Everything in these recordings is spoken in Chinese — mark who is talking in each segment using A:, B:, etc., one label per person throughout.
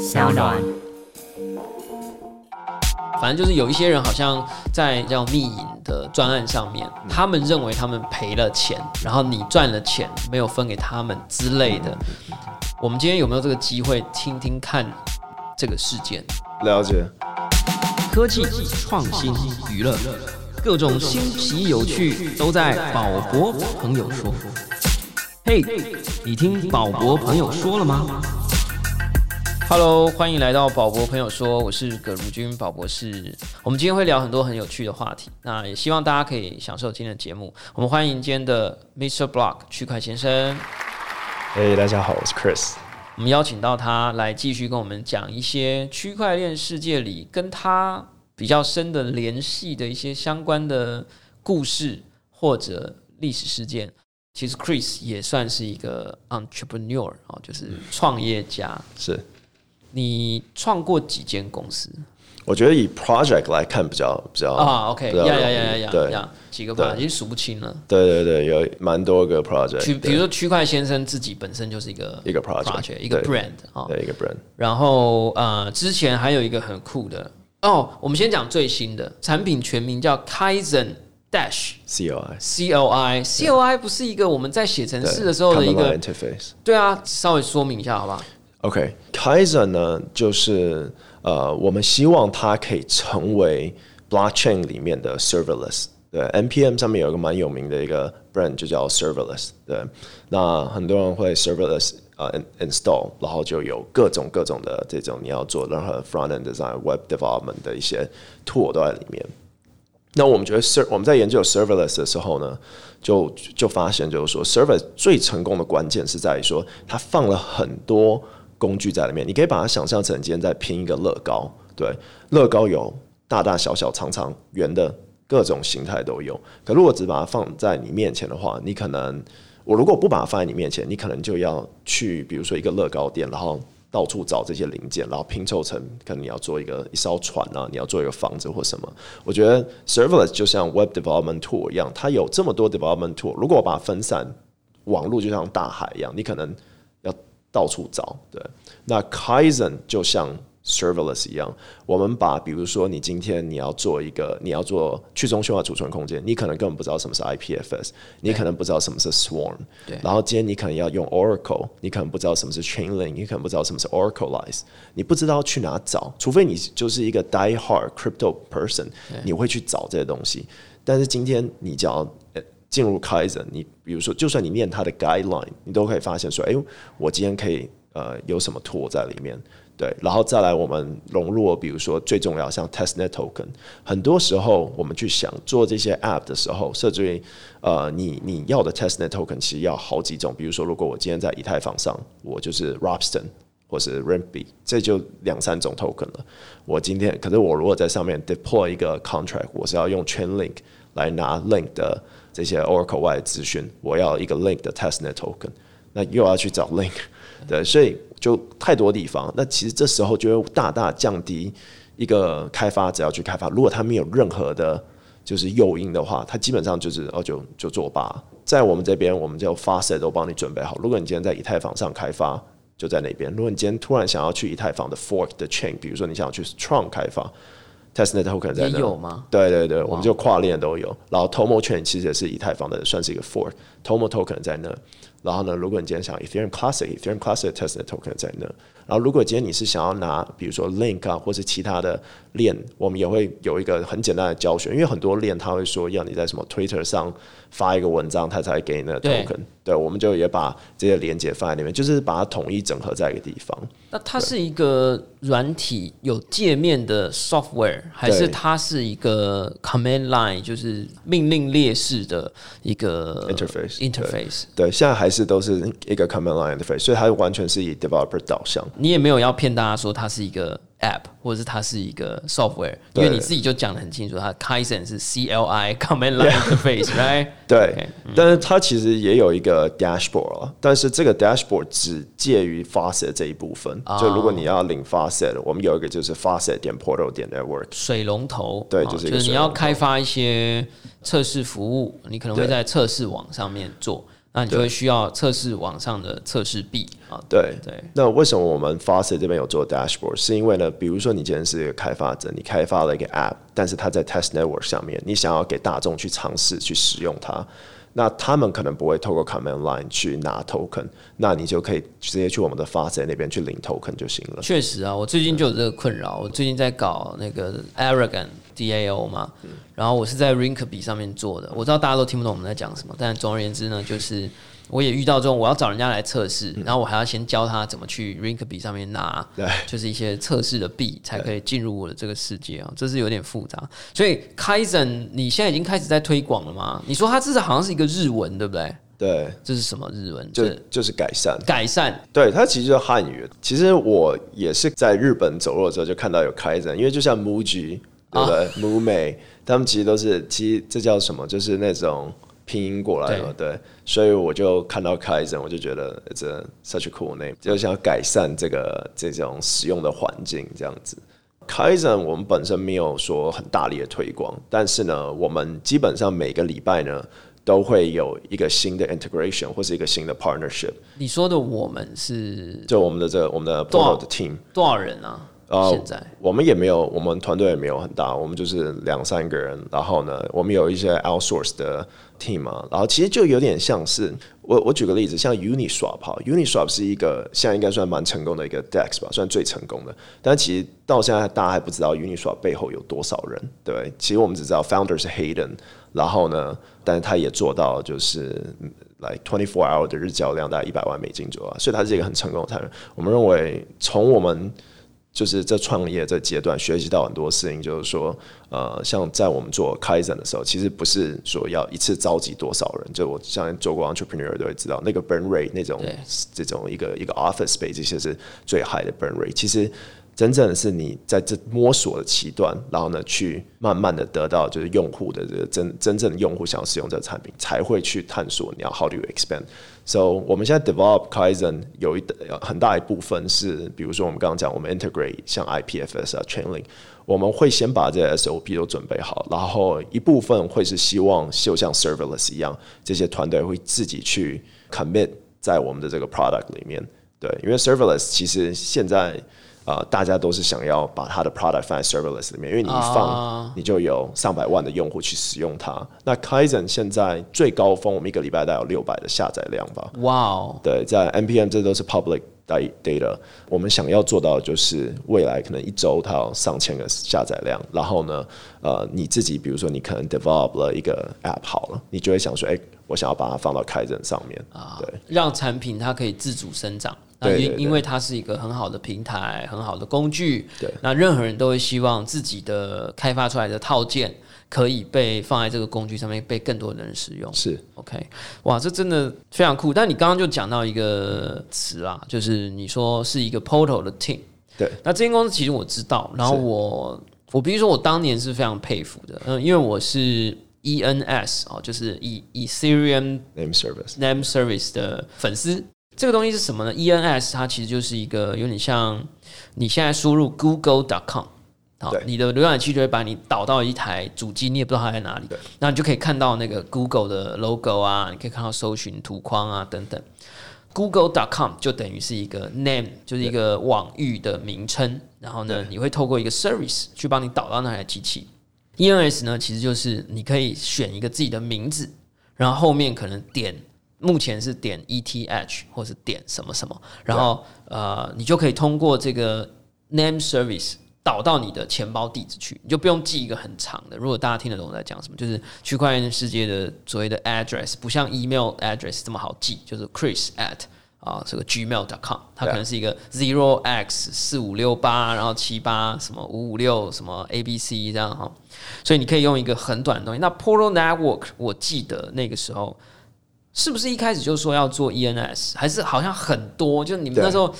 A: 小暖。
B: 反正就是有一些人好像在叫密营的专案上面，他们认为他们赔了钱，然后你赚了钱没有分给他们之类的。我们今天有没有这个机会听听看这个事件？
C: 了解。
B: 科技、创新、娱乐，各种新奇有趣都在宝博朋友说。嘿，你听宝博朋友说了吗？Hello，欢迎来到宝博朋友说，我是葛如君宝博士。我们今天会聊很多很有趣的话题，那也希望大家可以享受今天的节目。我们欢迎今天的 Mr. Block 区块先生。
C: 嘿，大家好，我是 Chris。
B: 我们邀请到他来继续跟我们讲一些区块链世界里跟他比较深的联系的一些相关的故事或者历史事件。其实 Chris 也算是一个 entrepreneur 哦，就是创业家。
C: 是
B: 你创过几间公司？
C: 我觉得以 project 来看比较比较
B: 啊，OK，呀呀呀呀呀，
C: 对
B: 呀，几个吧，已经数不清了。
C: 对对对，有蛮多个 project。
B: 区，比如说区块先生自己本身就是一个
C: 一个 project，
B: 一个 brand 啊，
C: 对一个 brand。
B: 然后呃，之前还有一个很酷的哦，我们先讲最新的产品，全名叫 Kaizen Dash
C: C O I
B: C O I C O I 不是一个我们在写程式的时候的一个
C: interface。
B: 对啊，稍微说明一下好不好
C: ？OK，Kaizen 呢就是。呃，我们希望它可以成为 blockchain 里面的 serverless。对，npm 上面有一个蛮有名的一个 brand 就叫 serverless。对，那很多人会 serverless 呃 install，然后就有各种各种的这种你要做任何 front end design、web development 的一些 tool 都在里面。那我们觉得 ser 我们在研究 serverless 的时候呢，就就发现就是说 Server 最成功的关键是在于说它放了很多。工具在里面，你可以把它想象成今天在拼一个乐高。对，乐高有大大小小、长长、圆的各种形态都有。可如果只把它放在你面前的话，你可能我如果不把它放在你面前，你可能就要去，比如说一个乐高店，然后到处找这些零件，然后拼凑成可能你要做一个一艘船啊，你要做一个房子或什么。我觉得 serverless 就像 web development tool 一样，它有这么多 development tool。如果我把它分散，网络就像大海一样，你可能。到处找，对。那 Kaizen 就像 serverless 一样，我们把比如说你今天你要做一个，你要做去中心化储存空间，你可能根本不知道什么是 IPFS，你可能不知道什么是 Swarm，
B: 对。
C: 然后今天你可能要用 Oracle，你可能不知道什么是 Chainlink，你可能不知道什么是 Oracleize，你不知道去哪找，除非你就是一个 die hard crypto person，你会去找这些东西。但是今天你只要进入 Kaizen，你比如说，就算你念它的 guideline，你都可以发现说，哎，我今天可以呃有什么 tool 在里面，对，然后再来我们融入，比如说最重要像 testnet token，很多时候我们去想做这些 app 的时候，甚至于呃你你要的 testnet token 其实要好几种，比如说如果我今天在以太坊上，我就是 Robson 或是 Ramp，这就两三种 token 了。我今天可是我如果在上面 deploy 一个 contract，我是要用 Chainlink 来拿 link 的。这些 Oracle 外的资讯，我要一个 link 的 testnet token，那又要去找 link，对，所以就太多地方。那其实这时候就会大大降低一个开发者要去开发。如果他没有任何的，就是诱因的话，他基本上就是哦，就就作罢。在我们这边，我们就发 set 都帮你准备好。如果你今天在以太坊上开发，就在那边；如果你今天突然想要去以太坊的 fork 的 chain，比如说你想要去 Tron 开发。Testnet token 在那
B: 有吗？
C: 对对对，我们就跨链都有。然后 Tomo Chain 其实也是以太坊的，算是一个 fork，Tomo token 在那。然后呢，如果你今天想 Ethereum Classic，Ethereum Classic Testnet token 在那。然后如果今天你是想要拿，比如说 Link 啊，或是其他的链，我们也会有一个很简单的教学。因为很多链他会说要你在什么 Twitter 上发一个文章，他才给你那个 token。对，我们就也把这些连接放在里面，就是把它统一整合在一个地方。
B: 那它是一个软体有界面的 software，还是它是一个 command line，就是命令列式的一个
C: interface？interface 对，现在还是都是一个 command line interface，所以它完全是以 developer 导向。
B: 你也没有要骗大家说它是一个。app 或者是它是一个 software，因为你自己就讲的很清楚，它 Kaizen 是 C L I command line interface，right？
C: 对，但是它其实也有一个 dashboard 啊，但是这个 dashboard 只介于 faucet 这一部分。就如果你要领 faucet，我们有一个就是 faucet 点 portal 点 network
B: 水龙头，
C: 对，就是
B: 就是你要开发一些测试服务，你可能会在测试网上面做。那你就会需要测试网上的测试币啊。
C: 对
B: 对，
C: 那为什么我们 Faucet 这边有做 dashboard？是因为呢，比如说你今天是一个开发者，你开发了一个 app，但是它在 test network 上面，你想要给大众去尝试去使用它。那他们可能不会透过 command line 去拿 token，那你就可以直接去我们的发 t 那边去领 token 就行了。
B: 确实啊，我最近就有这个困扰。我最近在搞那个 Aragon DAO 嘛，然后我是在 Rinkeby 上面做的。我知道大家都听不懂我们在讲什么，但总而言之呢，就是。我也遇到这种，我要找人家来测试，然后我还要先教他怎么去 Rinkeby 上面拿，就是一些测试的币，才可以进入我的这个世界啊，这是有点复杂。所以 Kaizen 你现在已经开始在推广了吗？你说它至少好像是一个日文，对不对？
C: 对，
B: 这是什么日文？
C: 就就是改善，
B: 改善。
C: 对，它其实就是汉语。其实我也是在日本走路的时候就看到有 Kaizen，因为就像 Muji 对不对？Mume 他们其实都是，其实这叫什么？就是那种。拼音过来了，对，所以我就看到 Kaizen，我就觉得这 such a cool name，就想要改善这个这种使用的环境这样子。Kaizen 我们本身没有说很大力的推广，但是呢，我们基本上每个礼拜呢都会有一个新的 integration 或是一个新的 partnership。
B: 你说的我们是
C: 就我们的这个我们的 Portal 的 team
B: 多少人啊？
C: 呃，
B: 现在
C: 我们也没有，我们团队也没有很大，我们就是两三个人。然后呢，我们有一些 outsource 的 team 啊。然后其实就有点像是，我我举个例子，像 Uniswap 哈，Uniswap 是一个现在应该算蛮成功的一个 DEX 吧，算最成功的。但其实到现在大家还不知道 Uniswap 背后有多少人，对？其实我们只知道 founder 是 Hayden，然后呢，但是他也做到就是来 twenty four hour 的日交量大概一百万美金左右，所以他是一个很成功的团队。我们认为从我们就是在创业这阶段学习到很多事情，就是说，呃，像在我们做开展的时候，其实不是说要一次召集多少人，就我像做过 entrepreneur 都会知道，那个 burn rate 那种这种一个一个 office space 这些是最 high 的 burn rate，其实。真正的是你在这摸索的期段，然后呢，去慢慢的得到就是用户的这个真真正的用户想要使用这个产品，才会去探索你要 how do you expand。So 我们现在 develop Kaizen 有一很大一部分是，比如说我们刚刚讲我们 integrate 像 IPFS 啊 Chainlink，我们会先把这 SOP 都准备好，然后一部分会是希望就像 serverless 一样，这些团队会自己去 commit 在我们的这个 product 里面。对，因为 serverless 其实现在。啊，大家都是想要把他的 product 放在 serverless 里面，因为你一放，你就有上百万的用户去使用它。那 Kaizen 现在最高峰，我们一个礼拜大概有六百的下载量吧。
B: 哇哦！
C: 对，在 npm 这都是 public data。我们想要做到的就是未来可能一周它有上千个下载量，然后呢，呃，你自己比如说你可能 develop 了一个 app 好了，你就会想说，哎，我想要把它放到 Kaizen 上面啊，对，
B: 让产品它可以自主生长。那因因为它是一个很好的平台，很好的工具。
C: 对，
B: 那任何人都会希望自己的开发出来的套件可以被放在这个工具上面，被更多的人使用。
C: 是
B: OK，哇，这真的非常酷。但你刚刚就讲到一个词啦，就是你说是一个 Portal 的 team。
C: 对，
B: 那这间公司其实我知道，然后我我比如说我当年是非常佩服的，嗯，因为我是 ENS 哦，就是以 Ethereum
C: Name Service
B: Name Service 的粉丝。这个东西是什么呢？ENS 它其实就是一个有点像你现在输入 Google.com，好，你的浏览器就会把你导到一台主机，你也不知道它在哪里，那你就可以看到那个 Google 的 logo 啊，你可以看到搜寻图框啊等等。Google.com 就等于是一个 name，就是一个网域的名称，然后呢，你会透过一个 service 去帮你导到那台机器。ENS 呢，其实就是你可以选一个自己的名字，然后后面可能点。目前是点 ETH 或是点什么什么，然后呃，你就可以通过这个 name service 导到你的钱包地址去，你就不用记一个很长的。如果大家听得懂我在讲什么，就是区块链世界的所谓的 address，不像 email address 这么好记，就是 Chris at 啊这个 gmail.com，它可能是一个 zero x 四五六八，然后七八什么五五六什么 abc 这样哈，所以你可以用一个很短的东西。那 Portal Network 我记得那个时候。是不是一开始就说要做 ENS，还是好像很多？就你们那时候，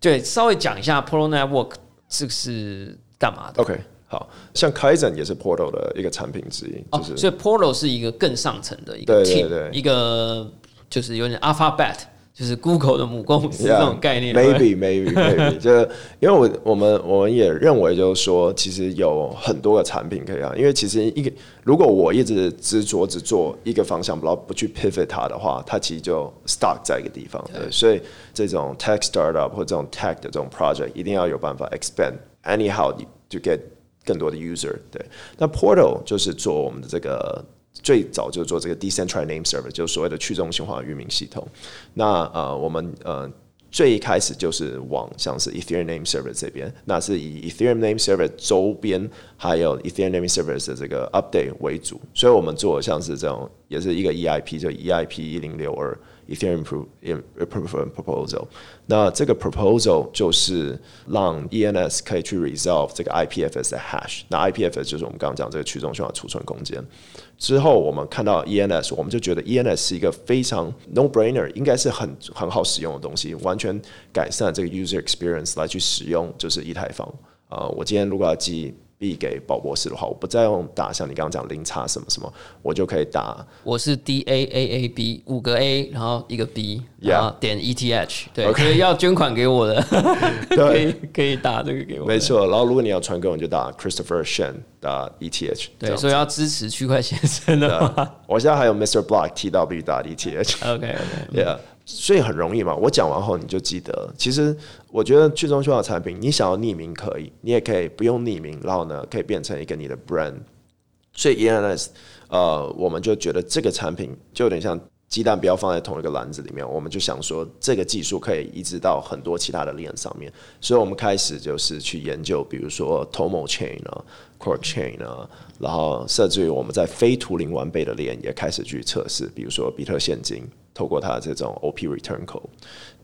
B: 对，稍微讲一下 Portal Network 这是干嘛的
C: ？OK，好像 Kaizen 也是 Portal 的一个产品之一，就是，
B: 所以 Portal 是一个更上层的一个 team，一个就是有点 Alphabet 就是 Google 的母公司这种概念。
C: Maybe, maybe, maybe，就因为我我们我们也认为，就是说，其实有很多个产品可以啊。因为其实一个，如果我一直执着只做一个方向，然后不去 pivot 它的话，它其实就 stuck 在一个地方。对，所以这种 tech startup 或这种 tech 的这种 project 一定要有办法 expand anyhow to get 更多的 user。对，那 Portal 就是做我们的这个。最早就做这个 decentralized name server，就是所谓的去中心化域名系统。那呃，我们呃最一开始就是往像是 Ethereum name server 这边，那是以 Ethereum name server 周边还有 Ethereum name server 的这个 update 为主，所以我们做像是这种也是一个 EIP，就 EIP 一零六二 Ethereum pro proposal，。那这个 proposal 就是让 ENS 可以去 resolve 这个 IPFS 的 hash。那 IPFS 就是我们刚刚讲这个去中心化储存空间。之后我们看到 ENS，我们就觉得 ENS 是一个非常 no brainer，应该是很很好使用的东西，完全改善这个 user experience 来去使用就是以太坊。啊、我今天如果要寄币给宝博士的话，我不再用打像你刚刚讲零差什么什么，我就可以打
B: 我是 D A A A B 五个 A，然后一个 B，然后点 E T H，对所以要捐款给我的，可以可以打这个给我。
C: 没，错。然后如果你要传给我，你就打 Christopher Shen 打 ETH
B: 对，所以要支持区块先生的话
C: 我现在还有 Mr. Block TW 打 ETH。
B: ，OK
C: OK，Yeah，所以很容易嘛。我讲完后你就记得。其实我觉得去中心化产品，你想要匿名可以，你也可以不用匿名，然后呢可以变成一个你的 brand。所以 ENS，呃，我们就觉得这个产品就有点像鸡蛋不要放在同一个篮子里面，我们就想说这个技术可以移植到很多其他的链上面，所以我们开始就是去研究，比如说 Tomo Chain 啊、Quark Chain 啊，然后甚至于我们在非图灵完备的链也开始去测试，比如说比特现金，透过它这种 OP Return Code。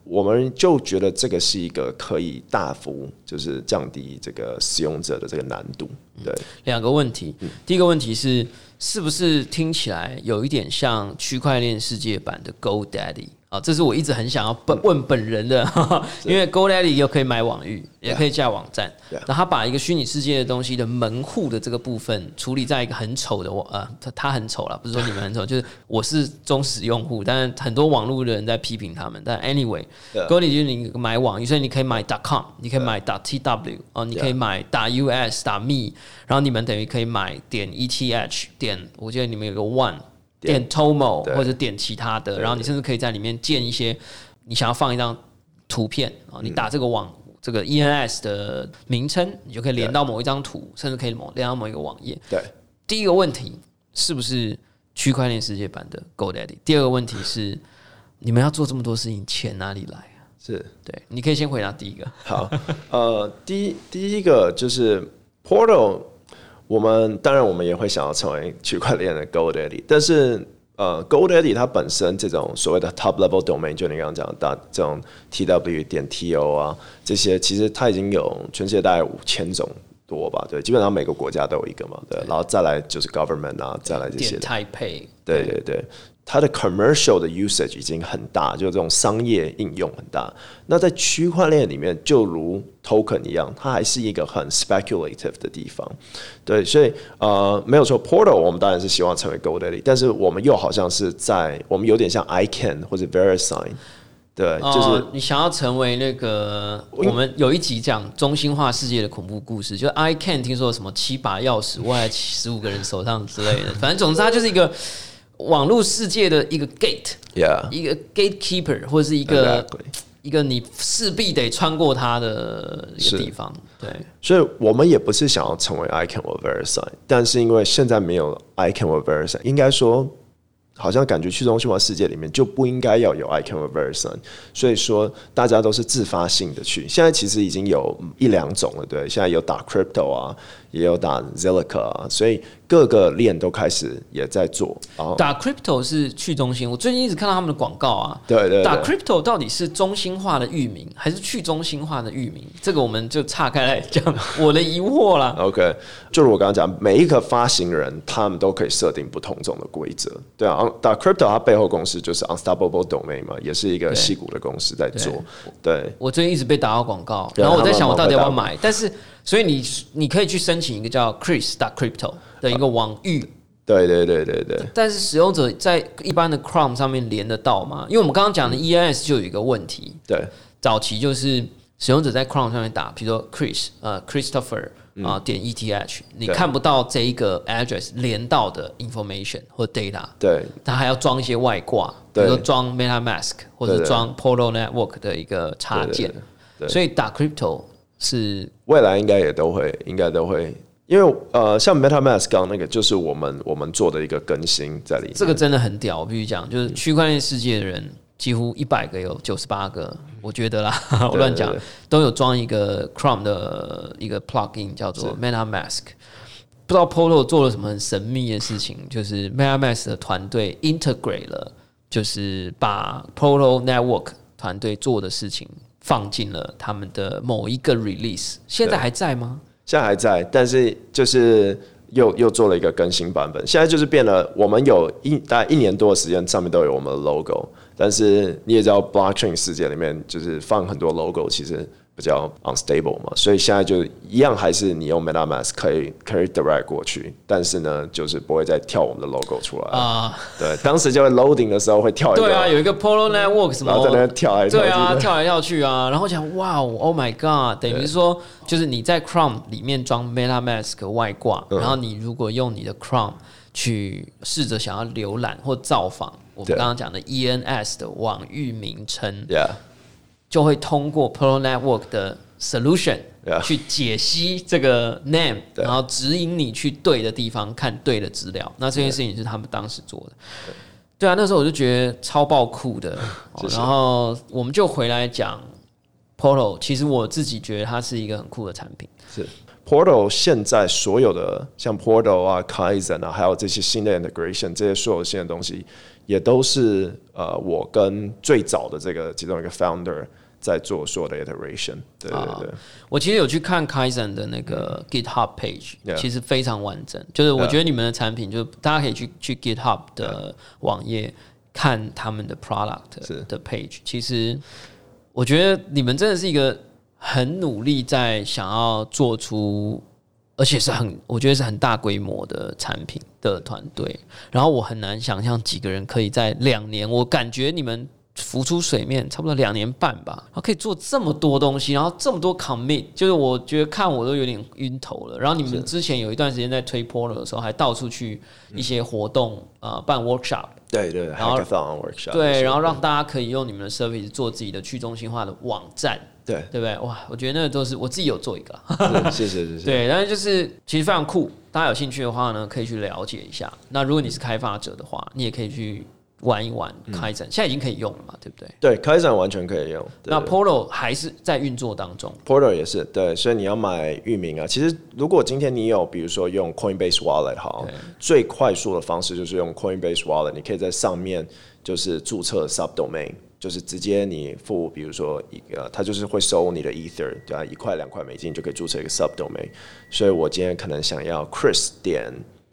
C: 我们就觉得这个是一个可以大幅就是降低这个使用者的这个难度，对，
B: 两个问题，第一个问题是，是不是听起来有一点像区块链世界版的 GoDaddy 啊？这是我一直很想要本问本人的，哈哈因为 GoDaddy 又可以买网域，也可以架网站那他把一个虚拟世界的东西的门户的这个部分处理在一个很丑的网，呃，他他很丑了，不是说你们很丑，就是我是忠实用户，但是很多网络的人在批评他们，但 anyway，GoDaddy 就是你买网域，所以你可以买 .com，你可以买 .tw 哦，你可以买 .us 打、.me，然后你们等于可以买点 ETH 点，我记得你们有个 One 点 Tomo
C: 对
B: 或者点其他的，然后你甚至可以在里面建一些你想要放一张图片啊，你打这个网。这个 ENS 的名称，你就可以连到某一张图，甚至可以某连到某一个网页。
C: 对，
B: 第一个问题是不是区块链世界版的 GoDaddy？第二个问题是，你们要做这么多事情，钱哪里来啊？
C: 是。
B: 对，你可以先回答第一个。
C: 好，呃，第一第一个就是 Portal，我们当然我们也会想要成为区块链的 GoDaddy，但是呃，GoDaddy 它本身这种所谓的 Top Level Domain，就你刚刚讲的大这种 TW 点 TO 啊，这些其实它已经有全世界大概五千种多吧，对，基本上每个国家都有一个嘛，对，然后再来就是 Government 啊，再来这些。
B: 点
C: 的。
B: 泰配，
C: 对对对，它的 commercial 的 usage 已经很大，就这种商业应用很大。那在区块链里面，就如 token 一样，它还是一个很 speculative 的地方。对，所以呃，没有错，Portal 我们当然是希望成为 GoDaddy，但是我们又好像是在我们有点像 ICANN 或者 VeriSign，对，就是、
B: 哦你想要成为那个，我们有一集讲中心化世界的恐怖故事，就 I can 听说什么七把钥匙握在十五个人手上之类的，反正总之它就是一个网络世界的一个
C: gate，yeah。
B: 一个 gatekeeper 或者是一个
C: Exactly
B: 一个你势必得穿过它的一
C: 是
B: 个地方，对。
C: 所以我们也不是想要成为 ICANN 或 VeriSign，但是因为现在没有 ICANN 或 VeriSign，应该说好像感觉去中心化世界里面就不应该要有 ICANN 或 VeriSign，所以说大家都是自发性的去。现在其实已经有一两种了，对，现在有打 Crypto 啊，也有打 Zilliqa 啊，所以各个链都开始也在做。然后
B: 打 crypto 是去中心，我最近一直看到他们的广告啊。
C: 对对
B: 打 crypto 到底是中心化的域名还是去中心化的域名？这个我们就岔开来讲我的疑惑啦。
C: OK，就是我刚刚讲，每一个发行人他们都可以设定不同种的规则。对啊，打 Crypto 它背后公司就是 Unstoppable Domain 嘛，也是一个
B: 对
C: 戏骨的公司在做。对
B: 我最近一直被打到广告，然后我在想我到底要不要买，但是所以你你可以去申请一个叫 Chris 打 crypto 的一个网域。
C: 对对对对对。
B: 但是使用者在一般的 Chrome 上面连得到吗？因为我们刚刚讲的 EIS 就有一个问题，
C: 对。
B: 早期就是使用者在 Chrome 上面打，比如说 Chris 呃 Christopher 啊、点 ETH，你看不到这一个 address 连到的 information 或 data，
C: 对。
B: 它还要装一些外挂，比如说装 MetaMask 或者装 Polo Network 的一个插
C: 对
B: 件，
C: 对对。
B: 所以打 crypto 是。
C: 未来应该也都会，应该都会，因为呃，像 MetaMask 刚刚那个，就是我们我们做的一个更新在里面。
B: 这个真的很屌，我必须讲，就是区块链世界的人几乎一百个有九十八个，我觉得啦，我乱讲都有装一个 Chrome 的一个 plugin 叫做 MetaMask。不知道 Polo 做了什么很神秘的事情，就是 MetaMask 的团队 integrate 了，就是把 Polo Network 团队做的事情放进了他们的某一个 release，现在还在吗？
C: 现在还在，但是就是又又做了一个更新版本。现在就是变了，我们有一大概一年多的时间，上面都有我们的 logo。但是你也知道，blockchain 世界里面就是放很多 logo，其实比较 unstable 嘛，所以现在就一样，还是你用 MetaMask 可以可以 direct 过去，但是呢，就是不会再跳我们的 logo 出来。
B: 啊、
C: 对，当时就会 loading 的时候会跳一个，
B: 对啊，有一个 Polo Network 什么，
C: 然后在那跳来跳去
B: 对啊，跳来跳去啊，然后讲哇哦，Oh my God，等于说，就是你在 Chrome 里面装 MetaMask 外挂，
C: 嗯。
B: 然后你如果用你的 Chrome 去试着想要浏览或造访我们刚刚讲的 ENS 的网域名称
C: ，，Yeah，
B: 就会通过 Polo Network 的 solution 去解析这个 name，
C: 对
B: 然后指引你去对的地方看对的资料。那这件事情是他们当时做的。对啊，那时候我就觉得超爆酷的。然后我们就回来讲 Polo，其实我自己觉得它是一个很酷的产品。
C: 是 Portal 现在所有的像 Portal 啊、Kaizen 啊，还有这些新的 integration，这些所有新的东西，也都是呃我跟最早的这个其中一个 founder 在做所有的 iteration。对对
B: 啊
C: 对，
B: 我其实有去看 Kaizen 的那个 GitHub page，、
C: 嗯
B: 其实非常完整。就是我觉得你们的产品，就大家可以去去 GitHub 的网页看他们的 product 的 page。其实我觉得你们真的是一个很努力在想要做出，而且是很我觉得是很大规模的产品的团队。然后我很难想象几个人可以在两年，我感觉你们。浮出水面差不多两年半吧，然后可以做这么多东西，然后这么多 commit，就是我觉得看我都有点晕头了。然后你们之前有一段时间在推 Polo 的时候，还到处去一些活动呃办 workshop，
C: 对对
B: 然
C: 后 workshop，
B: 对，然后让大家可以用你们的 service 做自己的去中心化的网站，
C: 对
B: 对不对？哇，我觉得那个都是我自己有做一个
C: 谢谢谢谢。
B: 对，但是就是其实非常酷，大家有兴趣的话呢，可以去了解一下。那如果你是开发者的话，你也可以去玩一玩开展，现在已经可以用了嘛，对不对？
C: 对，开展完全可以用。
B: 那 Polo 还是在运作当中
C: ，Portal 也是对，所以你要买域名啊。其实如果今天你有，比如说用 Coinbase Wallet 好，最快速的方式就是用 Coinbase Wallet，你可以在上面就是注册 subdomain，就是直接你付，比如说一个，它就是会收你的 Ether，对吧、一块两块美金就可以注册一个 subdomain。所以我今天可能想要 Chris 点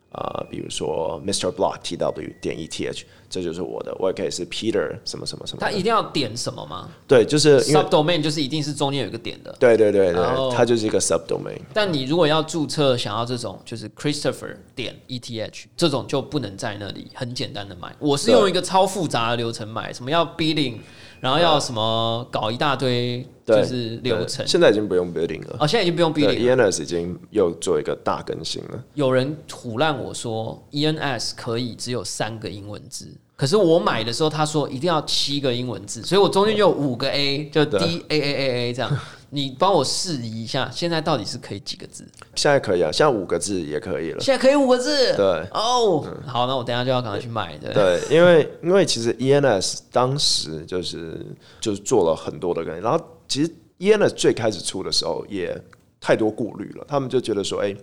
C: 啊、比如说 Mr. Block TW 点 ETH，这就是我的。我也可以是 Peter 什么什么什么
B: 他。一定要点什么吗
C: 对，就是因为
B: ？Subdomain 就是一定是中间有一个点的。
C: 对对对对它就是一个 subdomain。
B: 但你如果要注册，想要这种就是 Christopher 点 ETH 这种就不能在那里很简单的买。我是用一个超复杂的流程买，什么要 bidding，然后要什么搞一大堆就是流程。
C: 现在已经不用 bidding 了。
B: 哦，现在已经不用
C: 对
B: bidding 了。
C: ，ENS 已经又做一个大更新了。
B: 有人唬烂我说 ENS 可以只有三个英文字，可是我买的时候他说一定要七个英文字，所以我中间就有五个 A，就 D A A A A 这样。你帮我示意一下，现在到底是可以几个字？
C: 现在可以啊，现在五个字也可以了。
B: 现在可以五个字。
C: 对
B: 哦，好，那我等一下就要赶快去买的。
C: 对，因为因为其实 ENS 当时就是就是做了很多的更新，然后其实 ENS 最开始出的时候也太多顾虑了，他们就觉得说，哎、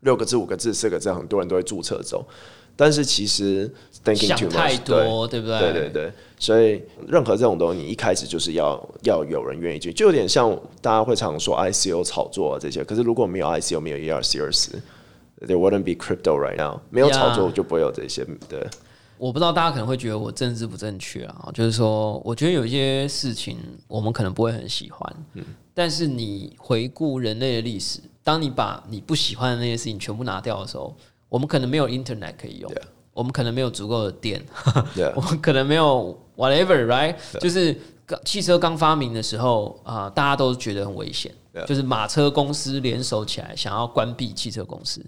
C: 六个字、五个字、四个字，很多人都会注册走，但是其实 thinking
B: 想
C: too
B: 太多，对不对？
C: 对对对，所以任何这种东西，你一开始就是要要有人愿意去，就有点像大家会常说 ICO 炒作啊这些。可是如果没有 ICO，没有 ERC 二十，there wouldn't be crypto right now。没有炒作就不会有这些。对，
B: 我不知道大家可能会觉得我政治不正确啊，就是说，我觉得有一些事情我们可能不会很喜欢，
C: 嗯
B: 但是你回顾人类的历史，当你把你不喜欢的那些事情全部拿掉的时候，我们可能没有 Internet 可以用我们可能没有足够的电 我们可能没有 whatever，right？就是汽车刚发明的时候啊、大家都觉得很危险就是马车公司联手起来想要关闭汽车公司。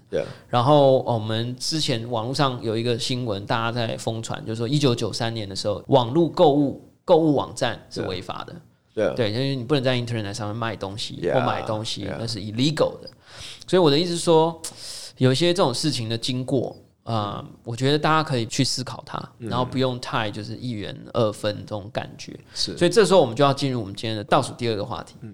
B: 然后我们之前网络上有一个新闻，大家在疯传，就是说一九九三年的时候，网络购物购物网站是违法的。
C: 对啊，
B: 对，就是你不能在 Internet 上面卖东西
C: Yeah,
B: 或买东西
C: yeah.
B: 那是 illegal 的。所以我的意思是说，有一些这种事情的经过啊、呃我觉得大家可以去思考它，
C: 嗯
B: 然后不用太就是一元二分这种感觉。
C: 是
B: 所以这时候我们就要进入我们今天的倒数第二个话题。
C: 嗯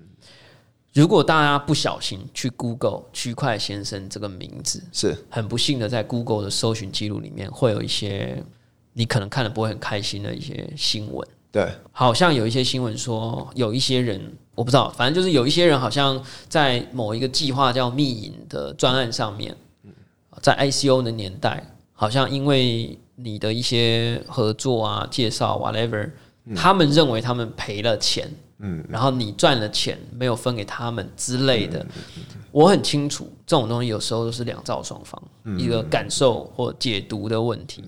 B: 如果大家不小心去 Google 区块先生这个名字，
C: 是
B: 很不幸的在 Google 的搜寻记录里面会有一些你可能看了不会很开心的一些新闻。
C: 对
B: 好像有一些新闻说，有一些人我不知道，反正就是有一些人好像在某一个计划叫密隐的专案上面，在 ICO 的年代，好像因为你的一些合作啊、介绍 whatever，、他们认为他们赔了钱，嗯，然后你赚了钱没有分给他们之类的。我很清楚，这种东西有时候都是两造双方，一个感受或解读的问题。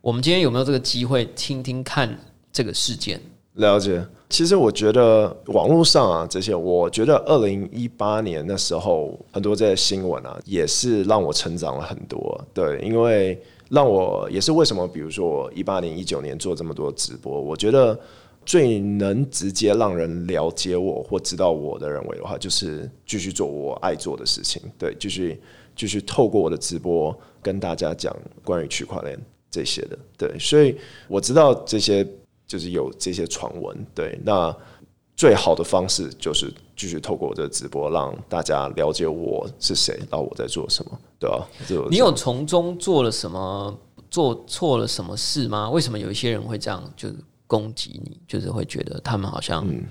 B: 我们今天有没有这个机会听听看这个事件？
C: 了解。其实我觉得网络上啊这些，我觉得二零一八年那时候很多这些新闻啊，也是让我成长了很多。对，因为让我也是为什么，比如说我一八年、一九年做这么多直播，我觉得最能直接让人了解我或知道我的认为的话，就是继续做我爱做的事情。对，继续继续透过我的直播跟大家讲关于区块链这些的。对，所以我知道这些就是有这些传闻。对，那最好的方式就是继续透过我的直播，让大家了解我是谁，然后我在做什么，对吧、就
B: 你有从中做了什么，做错了什么事吗？为什么有一些人会这样，就是攻击你，就是会觉得他们好像？嗯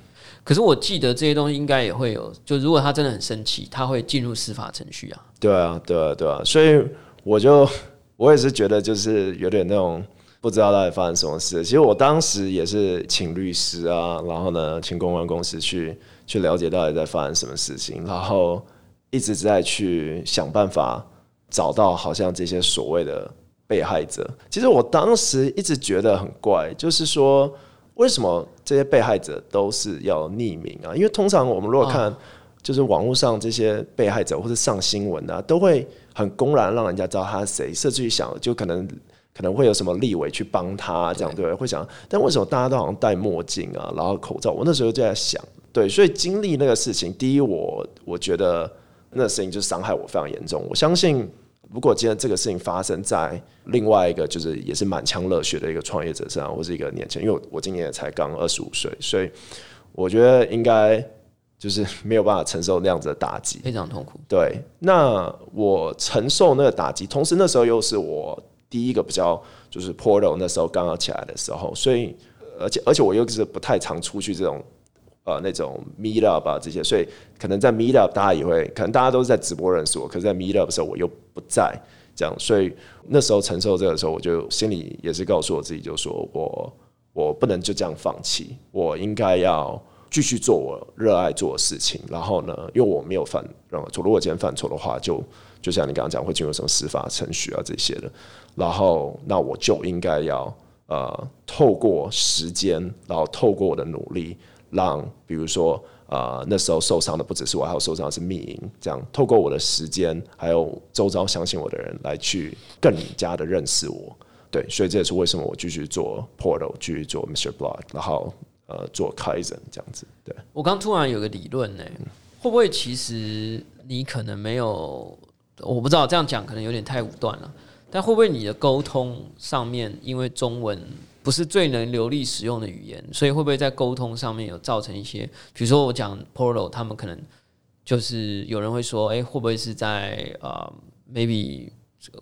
B: 可是我记得这些东西应该也会有，就如果他真的很生气，他会进入司法程序啊。
C: 对啊，对啊，对啊，所以我就我也是觉得就是有点那种不知道到底发生什么事。其实我当时也是请律师啊，然后呢，请公关公司去去了解到底在发生什么事情，然后一直在去想办法找到好像这些所谓的被害者。其实我当时一直觉得很怪，就是说为什么这些被害者都是要匿名啊？因为通常我们如果看。就是网络上这些被害者或者上新闻啊，都会很公然让人家知道他是谁，甚至于想就可能可能会有什么立委去帮他这样对不对？会想，但为什么大家都好像戴墨镜啊，然后口罩？我那时候就在想，对，所以经历那个事情，第一，我我觉得那个事情就伤害我非常严重。我相信，如果今天这个事情发生在另外一个就是也是满腔热血的一个创业者身上，或是一个年轻人，因为我我今年也才刚二十五岁，所以我觉得应该。就是没有办法承受那样子的打击，
B: 非常痛苦。
C: 对，那我承受那个打击，同时那时候又是我第一个比较就是 Portal 那时候刚刚起来的时候，所以而且而且我又是不太常出去这种呃那种 Meet Up 啊这些，所以可能在 Meet Up 大家也会，可能大家都是在直播认识我，可是在 Meet Up 的时候我又不在，这样，所以那时候承受这个时候，我就心里也是告诉我自己，就说我我不能就这样放弃，我应该要。继续做我热爱做的事情，然后呢，因为我没有犯任何错，如果今天犯错的话，就就像你刚刚讲，会进入什么司法程序啊这些的，然后那我就应该要呃透过时间，然后透过我的努力，让比如说呃那时候受伤的不只是我，还有受伤的是密营，这样透过我的时间，还有周遭相信我的人来去更加的认识我，对，所以这也是为什么我继续做 Portal，继续做 Mr. Blog，然后。呃，做 Kaizen 这样子，对
B: 我刚突然有个理论呢、会不会其实你可能没有，我不知道这样讲可能有点太武断了，但会不会你的沟通上面，因为中文不是最能流利使用的语言，所以会不会在沟通上面有造成一些，比如说我讲 Polo，他们可能就是有人会说，哎、会不会是在呃 maybe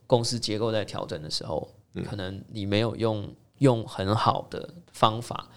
B: 公司结构在调整的时候，可能你没有用用很好的方法。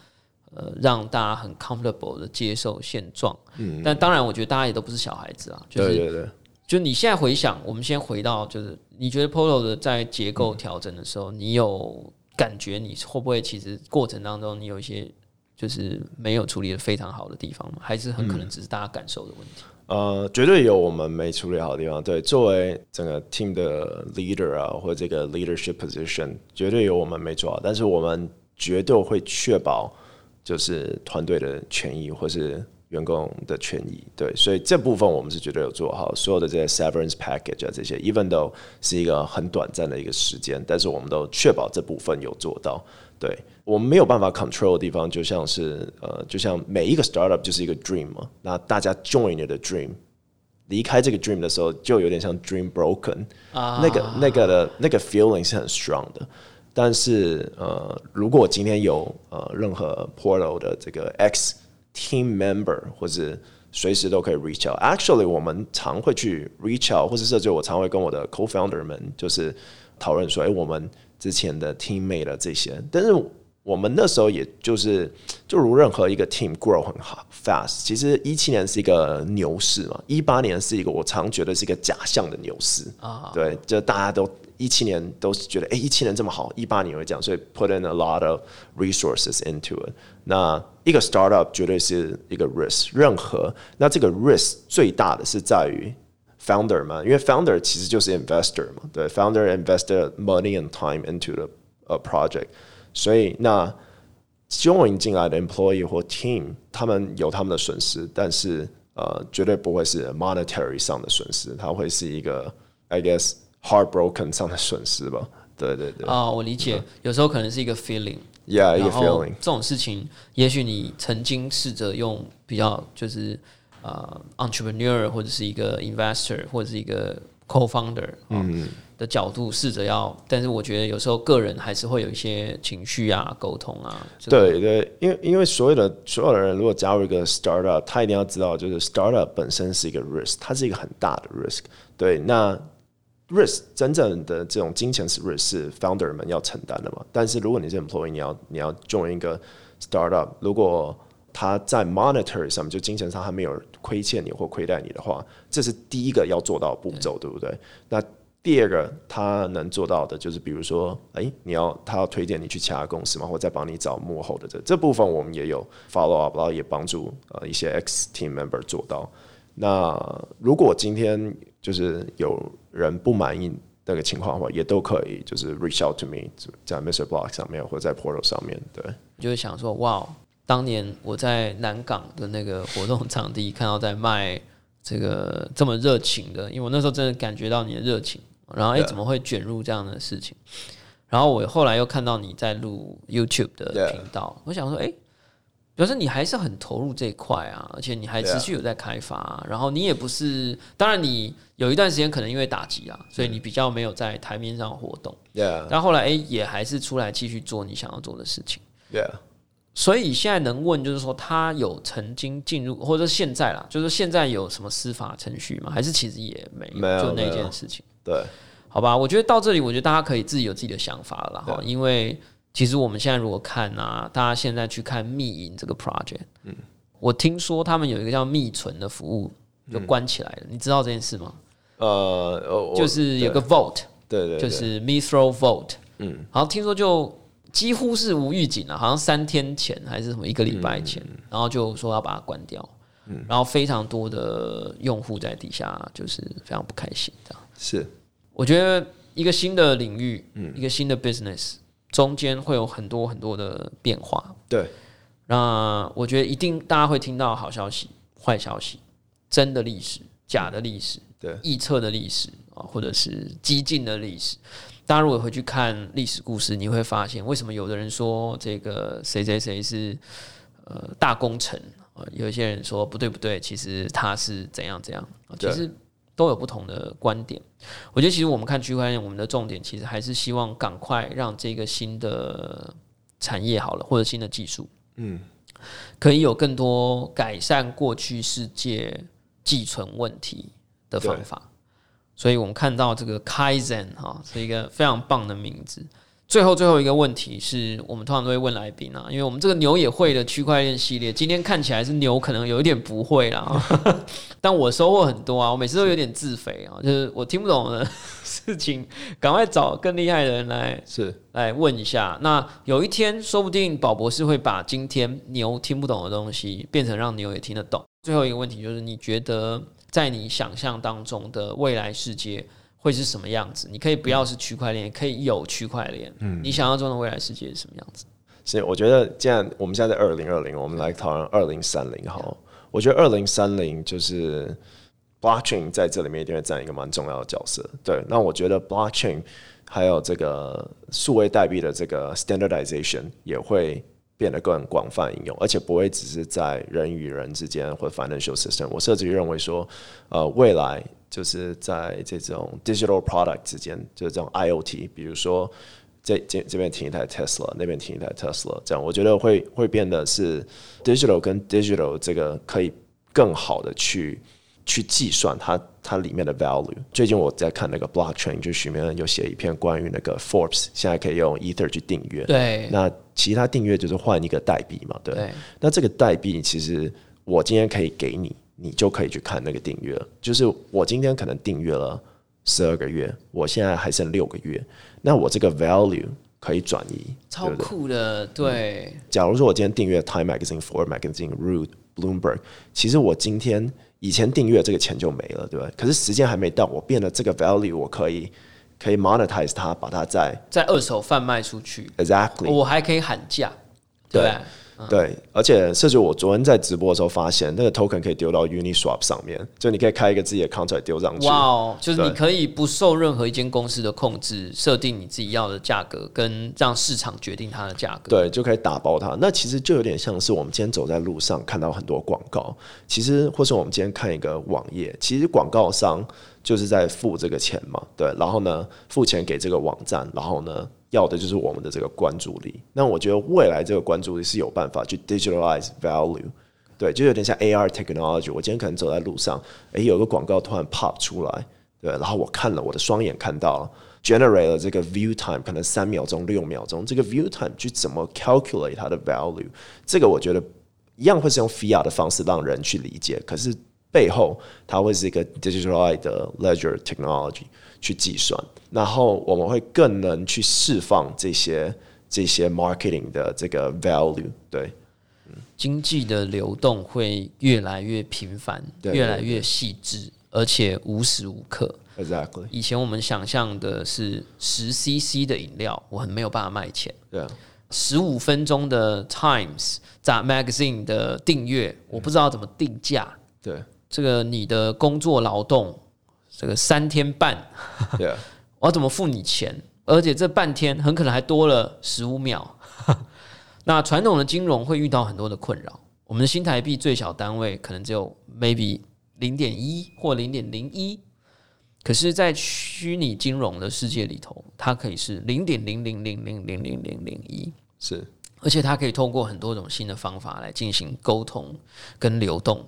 B: 呃，让大家很 comfortable 的接受现状，嗯，但当然，我觉得大家也都不是小孩子啊，就是就你现在回想，我们先回到，就是你觉得 Polo 的在结构调整的时候，你有感觉你会不会其实过程当中你有一些就是没有处理的非常好的地方吗？还是很可能只是大家感受的问题？
C: 呃，绝对有我们没处理好的地方。对，作为整个 team 的 leader 啊，或这个 leadership position，绝对有我们没做好。但是我们绝对会确保，就是团队的权益或是员工的权益。对，所以这部分我们是绝对有做好。所有的这些 severance package 啊，这些，even though 是一个很短暂的一个时间，但是我们都确保这部分有做到。对我们没有办法 control 的地方，就像是呃，就像每一个 startup 就是一个 dream 嘛。那大家 join 你的 dream，离开这个 dream 的时候，就有点像 dream broken 啊，那个那个的那个 feeling 是很 strong 的。但是呃，如果今天有呃任何 portal 的这个 X team member 或者随时都可以 reach out。Actually，我们常会去 reach out，或者这就我常会跟我的 co-founder 们就是讨论说，哎，我们。之前的 teammate 的这些，但是我们那时候也就是就如任何一个 team grow 很好 fast。其实一七年是一个牛市嘛，一八年是一个我常觉得是一个假象的牛市啊。对，就大家都一七年都是觉得，哎，一七年这么好，一八年会这样，所以 put in a lot of resources into it。那一个 startup 绝对是一个 risk，任何那这个 risk 最大的是在于。founder 嘛，因为 founder 其实就是 investor 嘛，对，founder invested money and time into the a project，所以那 join 进来的 employee 或 team，他们有他们的损失，但是呃，绝对不会是 monetary 上的损失，它会是一个 I guess Heartbroken 上的损失吧。对对对。
B: 啊，我理解，有时候可能是一个 feeling。
C: Yeah，一个 feeling。
B: 这种事情，也许你曾经试着用比较就是。呃，entrepreneur 或者是一个 investor 或者是一个 co-founder 嗯的角度试着要，但是我觉得有时候个人还是会有一些情绪啊、沟通啊。
C: 对对，因为因为所有的所有的人如果加入一个 startup，他一定要知道，就是 startup 本身是一个 risk，它是一个很大的 risk。对，那 risk 真正的这种金钱是 risk 是 founder 们要承担的嘛？但是如果你是 employee，你要你要 join 一个 startup，如果他在 monitor 上面，就金钱上还没有亏欠你或亏待你的话，这是第一个要做到步骤，对不对？那第二个他能做到的，就是比如说，哎，你要他要推荐你去其他公司嘛，或再帮你找幕后的这这部分，我们也有 follow up，然后也帮助呃一些 X team member 做到。那如果今天就是有人不满意那个情况的话，也都可以就是 reach out to me，在 Mr Block 上面或者在 Portal 上面对。
B: 就是想说，哇。当年我在南港的那个活动场地看到在卖这个这么热情的，因为我那时候真的感觉到你的热情，然后哎怎么会卷入这样的事情？然后我后来又看到你在录 YouTube 的频道，我想说哎，表示你还是很投入这一块啊，而且你还持续有在开发，然后你也不是，当然你有一段时间可能因为打击啊，所以你比较没有在台面上活动，但后来哎也还是出来继续做你想要做的事情
C: ，Yeah。
B: 所以现在能问，就是说他有曾经进入，或者现在啦，就是现在有什么司法程序吗？还是其实也没有就那件事情？
C: 对，
B: 好吧，我觉得到这里，我觉得大家可以自己有自己的想法了哈。因为其实我们现在如果看啊，大家现在去看密银这个 project，嗯，我听说他们有一个叫密存的服务就关起来了，你知道这件事吗？呃，就是有个 vote，
C: 对对，
B: 就是 m i t h r o vote，嗯，好像听说就。几乎是无预警啊，好像三天前还是什么一个礼拜前，然后就说要把它关掉，嗯。然后非常多的用户在底下就是非常不开心，这样。
C: 是。
B: 我觉得一个新的领域，嗯。一个新的 business 中间会有很多很多的变化。
C: 对，
B: 那我觉得一定大家会听到好消息、坏消息、真的历史、假的历史、
C: 对
B: 臆测的历史啊，或者是激进的历史。大家如果回去看历史故事，你会发现为什么有的人说这个谁谁谁是呃大功臣啊？有一些人说不对不对，其实他是怎样怎样啊？其实都有不同的观点。我觉得其实我们看区块链，我们的重点其实还是希望赶快让这个新的产业好了，或者新的技术，嗯，可以有更多改善过去世界寄存问题的方法。所以我们看到这个 Kaizen 哈是一个非常棒的名字。最后最后一个问题是我们通常都会问来宾啊，因为我们这个牛也会的区块链系列，今天看起来是牛可能有一点不会啦，但我收获很多啊，我每次都有点自肥啊，就是我听不懂的事情，赶快找更厉害的人来
C: 是
B: 来问一下。那有一天说不定宝博士会把今天牛听不懂的东西变成让牛也听得懂。最后一个问题就是你觉得？在你想象当中的未来世界会是什么样子？你可以不要是区块链，可以有区块链。嗯，你想象中的未来世界是什么样子？
C: 所以我觉得，既然我们现在在二零二零，我们来讨论二零三零好。我觉得二零三零就是 blockchain 在这里面一定会占一个蛮重要的角色。对，那我觉得 blockchain 还有这个数位代币的这个 standardization 也会变得更广泛应用，而且不会只是在人与人之间或 financial system。我甚至于认为说，呃，未来就是在这种 digital product 之间，就是这种 IOT，比如说。这这这边停一台 Tesla，那边停一台 Tesla，这样我觉得会会变得是 digital 跟 digital 这个可以更好的去去计算它它里面的 value。最近我在看那个 blockchain，就许明恩有写一篇关于那个 Forbes 现在可以用 Ether 去订阅。
B: 对。
C: 那其他订阅就是换一个代币嘛？对。那这个代币其实我今天可以给你，你就可以去看那个订阅。就是我今天可能订阅了十二个月，我现在还剩六个月。那我这个 value 可以转移，
B: 超酷的。对，
C: 假如说我今天订阅 Time Magazine、For Magazine、Root、Bloomberg，其实我今天以前订阅这个钱就没了，对吧？可是时间还没到，我变得这个 value 我可以可以 monetize 它，把它在
B: 在二手贩卖出去。
C: Exactly，
B: 我还可以喊价，对。
C: 对，而且甚至我昨天在直播的时候发现，那个 token 可以丢到 Uniswap 上面，就你可以开一个自己的 contract 丢上去。
B: 哇哦，就是你可以不受任何一间公司的控制，设定你自己要的价格，跟让市场决定它的价格。
C: 对，就可以打包它。那其实就有点像是我们今天走在路上看到很多广告，其实或是我们今天看一个网页，其实广告商就是在付这个钱嘛，对，然后呢付钱给这个网站，然后呢。要的就是我们的这个关注力。那我觉得未来这个关注力是有办法去 digitalize value，对，就有点像 AR technology。我今天可能走在路上，诶，有个广告突然 pop 出来，对，然后我看了，我的双眼看到了，generate 了这个 view time，可能三秒钟、六秒钟，这个 view time 去怎么 calculate 它的 value？这个我觉得一样会是用 fiat 的方式让人去理解，可是背后它会是一个 digitalized ledger technology。去计算，然后我们会更能去释放这些这些 marketing 的这个 value，对，
B: 经济的流动会越来越频繁，越来越细致，而且无时无刻。
C: Exactly，
B: 以前我们想象的是十 CC 的饮料，我很没有办法卖钱。
C: 对，
B: 十五分钟的 Times 杂 magazine 的订阅，我不知道怎么定价。
C: 对，
B: 这个你的工作劳动。这个三天半，
C: 对啊，
B: 我要怎么付你钱？而且这半天很可能还多了十五秒。那传统的金融会遇到很多的困扰。我们的新台币最小单位可能只有 maybe 零点一或零点零一，可是，在虚拟金融的世界里头，它可以是零点零零零零零零零零一，
C: 是，
B: 而且它可以通过很多种新的方法来进行沟通跟流动。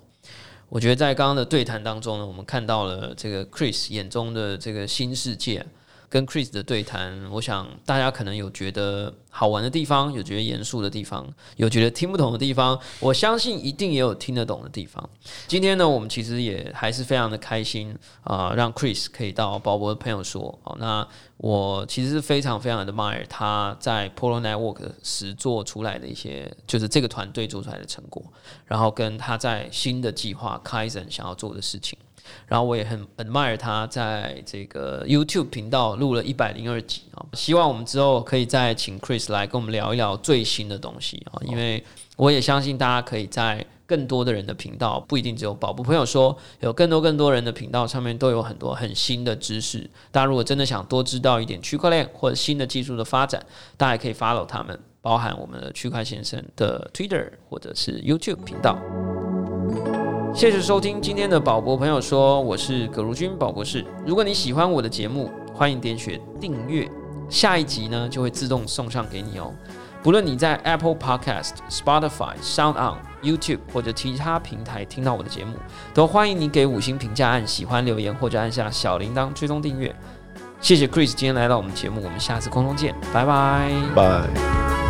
B: 我觉得在刚刚的对谈当中呢，我们看到了这个 Chris 眼中的这个新世界。跟 Chris 的对谈，我想大家可能有觉得好玩的地方，有觉得严肃的地方，有觉得听不懂的地方。我相信一定也有听得懂的地方。今天呢，我们其实也还是非常的开心啊，让 Chris 可以到宝博的朋友说，哦，那我其实是非常非常的 admire 他在 Polo Network 时做出来的一些，就是这个团队做出来的成果，然后跟他在新的计划 Kaizen 想要做的事情。然后我也很 admire 他在这个 YouTube 频道录了一百零二集啊，希望我们之后可以再请 Chris 来跟我们聊一聊最新的东西啊，因为我也相信大家可以在更多的人的频道，不一定只有宝宝朋友说，有更多更多人的频道上面都有很多很新的知识。大家如果真的想多知道一点区块链或者新的技术的发展，大家也可以 follow 他们，包含我们的区块先生的 Twitter 或者是 YouTube 频道。谢谢收听今天的宝博朋友说，我是葛如君宝博士。如果你喜欢我的节目，欢迎点选订阅，下一集呢就会自动送上给你哦。不论你在 Apple Podcast、Spotify、Sound On、YouTube 或者其他平台听到我的节目，都欢迎你给五星评价、按喜欢留言或者按下小铃铛追踪订阅。谢谢 Chris 今天来到我们节目，我们下次空中见，拜拜，
C: 拜。